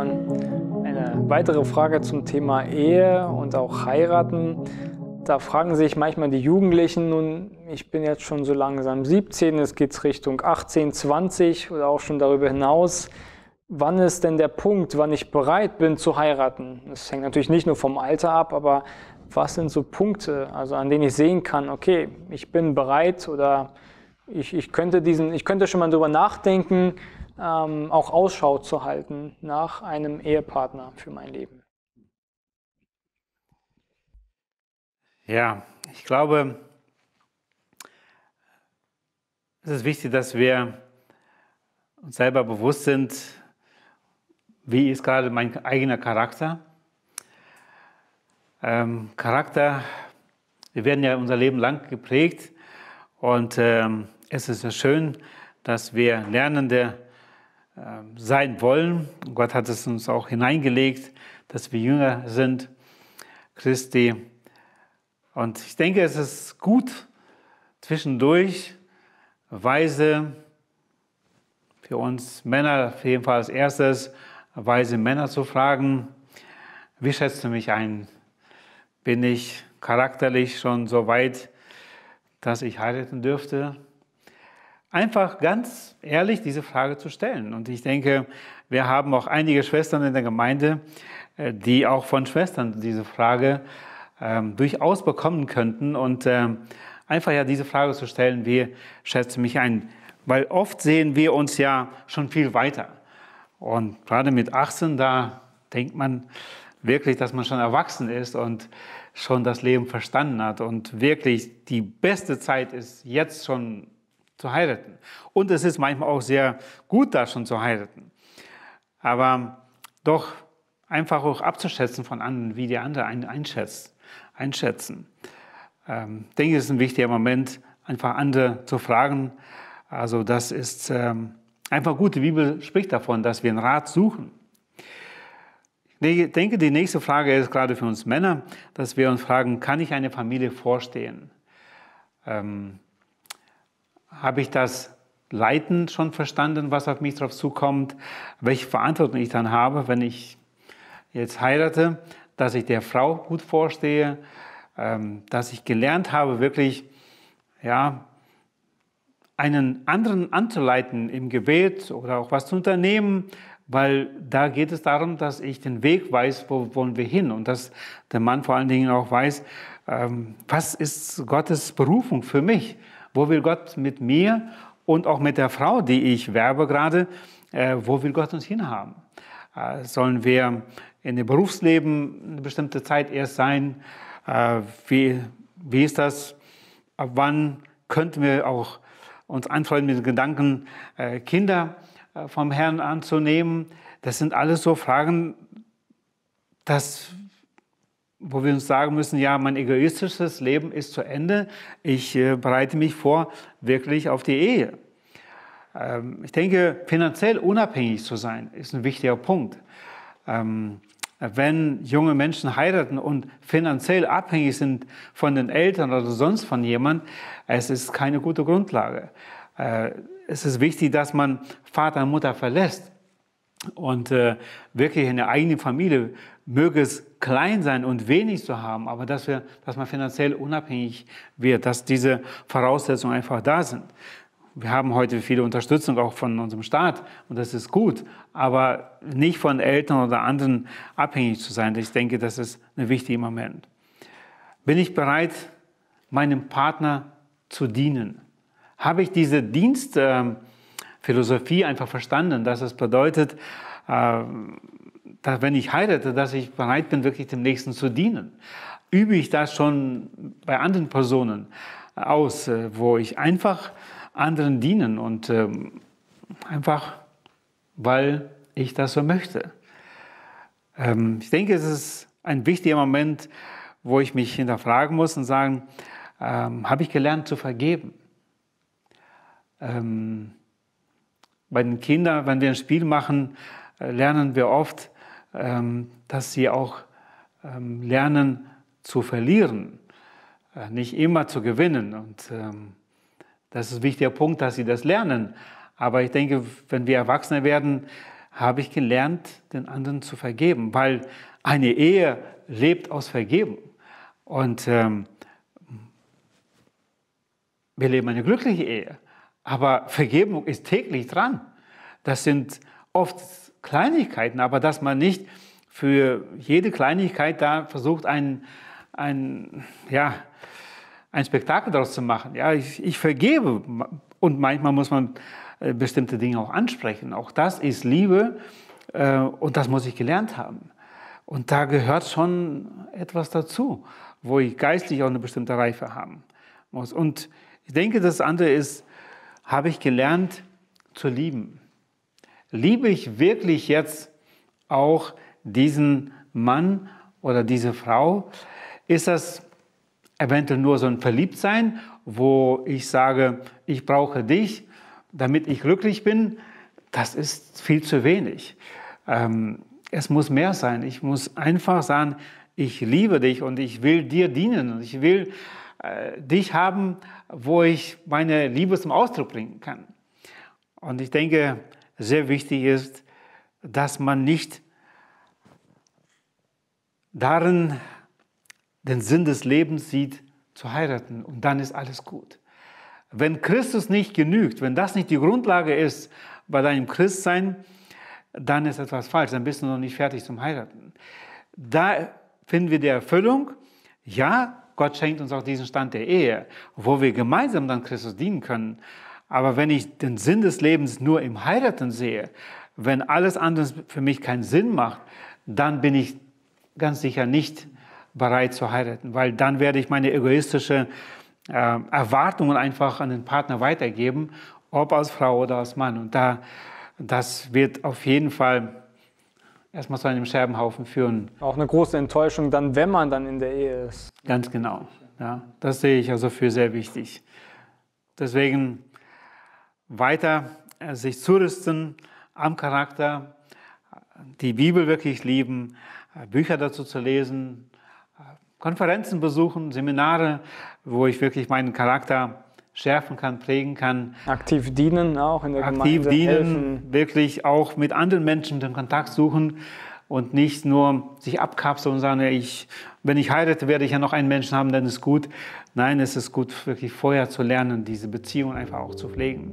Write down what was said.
Johann. Eine weitere Frage zum Thema Ehe und auch Heiraten. Da fragen sich manchmal die Jugendlichen, nun, ich bin jetzt schon so langsam 17, es geht Richtung 18, 20 oder auch schon darüber hinaus. Wann ist denn der Punkt, wann ich bereit bin zu heiraten? Das hängt natürlich nicht nur vom Alter ab, aber was sind so Punkte, also an denen ich sehen kann, okay, ich bin bereit oder ich, ich, könnte, diesen, ich könnte schon mal darüber nachdenken, ähm, auch Ausschau zu halten nach einem Ehepartner für mein Leben. Ja, ich glaube, es ist wichtig, dass wir uns selber bewusst sind, wie ist gerade mein eigener Charakter. Ähm, Charakter, wir werden ja unser Leben lang geprägt und ähm, es ist ja schön, dass wir Lernende äh, sein wollen. Gott hat es uns auch hineingelegt, dass wir Jünger sind, Christi. Und ich denke, es ist gut, zwischendurch weise, für uns Männer auf jeden Fall als erstes, weise Männer zu fragen, wie schätzt du mich ein? Bin ich charakterlich schon so weit, dass ich heiraten dürfte? Einfach ganz ehrlich diese Frage zu stellen. Und ich denke, wir haben auch einige Schwestern in der Gemeinde, äh, die auch von Schwestern diese Frage ähm, durchaus bekommen könnten. Und ähm, einfach ja diese Frage zu stellen, wie schätze mich ein? Weil oft sehen wir uns ja schon viel weiter. Und gerade mit 18, da denkt man wirklich, dass man schon erwachsen ist und schon das Leben verstanden hat. Und wirklich die beste Zeit ist jetzt schon zu heiraten. Und es ist manchmal auch sehr gut, da schon zu heiraten. Aber doch einfach auch abzuschätzen von anderen, wie die andere einschätzt, einschätzen. Ähm, ich denke, es ist ein wichtiger Moment, einfach andere zu fragen. Also das ist ähm, einfach gut. Die Bibel spricht davon, dass wir einen Rat suchen. Ich denke, die nächste Frage ist gerade für uns Männer, dass wir uns fragen, kann ich eine Familie vorstehen? Ähm, habe ich das Leiten schon verstanden, was auf mich drauf zukommt, welche Verantwortung ich dann habe, wenn ich jetzt heirate, dass ich der Frau gut vorstehe, ähm, dass ich gelernt habe, wirklich ja, einen anderen anzuleiten im Gebet oder auch was zu unternehmen, weil da geht es darum, dass ich den Weg weiß, wo wollen wir hin? Und dass der Mann vor allen Dingen auch weiß, ähm, was ist Gottes Berufung für mich wo will Gott mit mir und auch mit der Frau, die ich werbe gerade, äh, wo will Gott uns hinhaben? Äh, sollen wir in dem Berufsleben eine bestimmte Zeit erst sein? Äh, wie, wie ist das? Ab wann könnten wir auch uns anfreunden mit den Gedanken, äh, Kinder äh, vom Herrn anzunehmen? Das sind alles so Fragen, dass wo wir uns sagen müssen, ja, mein egoistisches Leben ist zu Ende. Ich äh, bereite mich vor wirklich auf die Ehe. Ähm, ich denke, finanziell unabhängig zu sein, ist ein wichtiger Punkt. Ähm, wenn junge Menschen heiraten und finanziell abhängig sind von den Eltern oder sonst von jemand, es ist keine gute Grundlage. Äh, es ist wichtig, dass man Vater und Mutter verlässt und äh, wirklich in der eigenen Familie möge es klein sein und wenig zu haben, aber dass, wir, dass man finanziell unabhängig wird, dass diese Voraussetzungen einfach da sind. Wir haben heute viele Unterstützung auch von unserem Staat und das ist gut, aber nicht von Eltern oder anderen abhängig zu sein. Ich denke, das ist ein wichtiger Moment. Bin ich bereit, meinem Partner zu dienen? Habe ich diese Dienstphilosophie einfach verstanden, dass es bedeutet, äh, dass, wenn ich heirate, dass ich bereit bin, wirklich dem Nächsten zu dienen. Übe ich das schon bei anderen Personen aus, äh, wo ich einfach anderen dienen und ähm, einfach, weil ich das so möchte. Ähm, ich denke, es ist ein wichtiger Moment, wo ich mich hinterfragen muss und sagen, ähm, habe ich gelernt zu vergeben? Ähm, bei den Kindern, wenn wir ein Spiel machen, äh, lernen wir oft, ähm, dass sie auch ähm, lernen zu verlieren, äh, nicht immer zu gewinnen. Und ähm, das ist ein wichtiger Punkt, dass sie das lernen. Aber ich denke, wenn wir Erwachsene werden, habe ich gelernt, den anderen zu vergeben, weil eine Ehe lebt aus Vergebung. Und ähm, wir leben eine glückliche Ehe, aber Vergebung ist täglich dran. Das sind oft Kleinigkeiten, aber dass man nicht für jede Kleinigkeit da versucht, ein, ein, ja, ein Spektakel daraus zu machen. Ja, ich, ich vergebe und manchmal muss man äh, bestimmte Dinge auch ansprechen. Auch das ist Liebe äh, und das muss ich gelernt haben. Und da gehört schon etwas dazu, wo ich geistlich auch eine bestimmte Reife haben muss. Und ich denke, das andere ist, habe ich gelernt zu lieben. Liebe ich wirklich jetzt auch diesen Mann oder diese Frau? Ist das eventuell nur so ein Verliebtsein, wo ich sage, ich brauche dich, damit ich glücklich bin? Das ist viel zu wenig. Ähm, es muss mehr sein. Ich muss einfach sagen, ich liebe dich und ich will dir dienen und ich will dich haben, wo ich meine Liebe zum Ausdruck bringen kann. Und ich denke, sehr wichtig ist, dass man nicht darin den Sinn des Lebens sieht, zu heiraten und dann ist alles gut. Wenn Christus nicht genügt, wenn das nicht die Grundlage ist bei deinem Christsein, dann ist etwas falsch, dann bist du noch nicht fertig zum Heiraten. Da finden wir die Erfüllung, ja, Gott schenkt uns auch diesen Stand der Ehe, wo wir gemeinsam dann Christus dienen können. Aber wenn ich den Sinn des Lebens nur im Heiraten sehe, wenn alles andere für mich keinen Sinn macht, dann bin ich ganz sicher nicht bereit zu heiraten, weil dann werde ich meine egoistische äh, Erwartungen einfach an den Partner weitergeben, ob als Frau oder als Mann. Und da, das wird auf jeden Fall erstmal zu einem Scherbenhaufen führen. Auch eine große Enttäuschung dann, wenn man dann in der Ehe ist. Ganz genau. Ja, das sehe ich also für sehr wichtig. Deswegen weiter äh, sich zurüsten am Charakter, die Bibel wirklich lieben, äh, Bücher dazu zu lesen, äh, Konferenzen besuchen, Seminare, wo ich wirklich meinen Charakter schärfen kann, prägen kann. Aktiv dienen auch in der Aktiv Gemeinde. Aktiv dienen, helfen. wirklich auch mit anderen Menschen den Kontakt suchen und nicht nur sich abkapseln und sagen, ich, wenn ich heirate, werde ich ja noch einen Menschen haben, dann ist gut. Nein, es ist gut, wirklich vorher zu lernen, diese Beziehung einfach auch zu pflegen.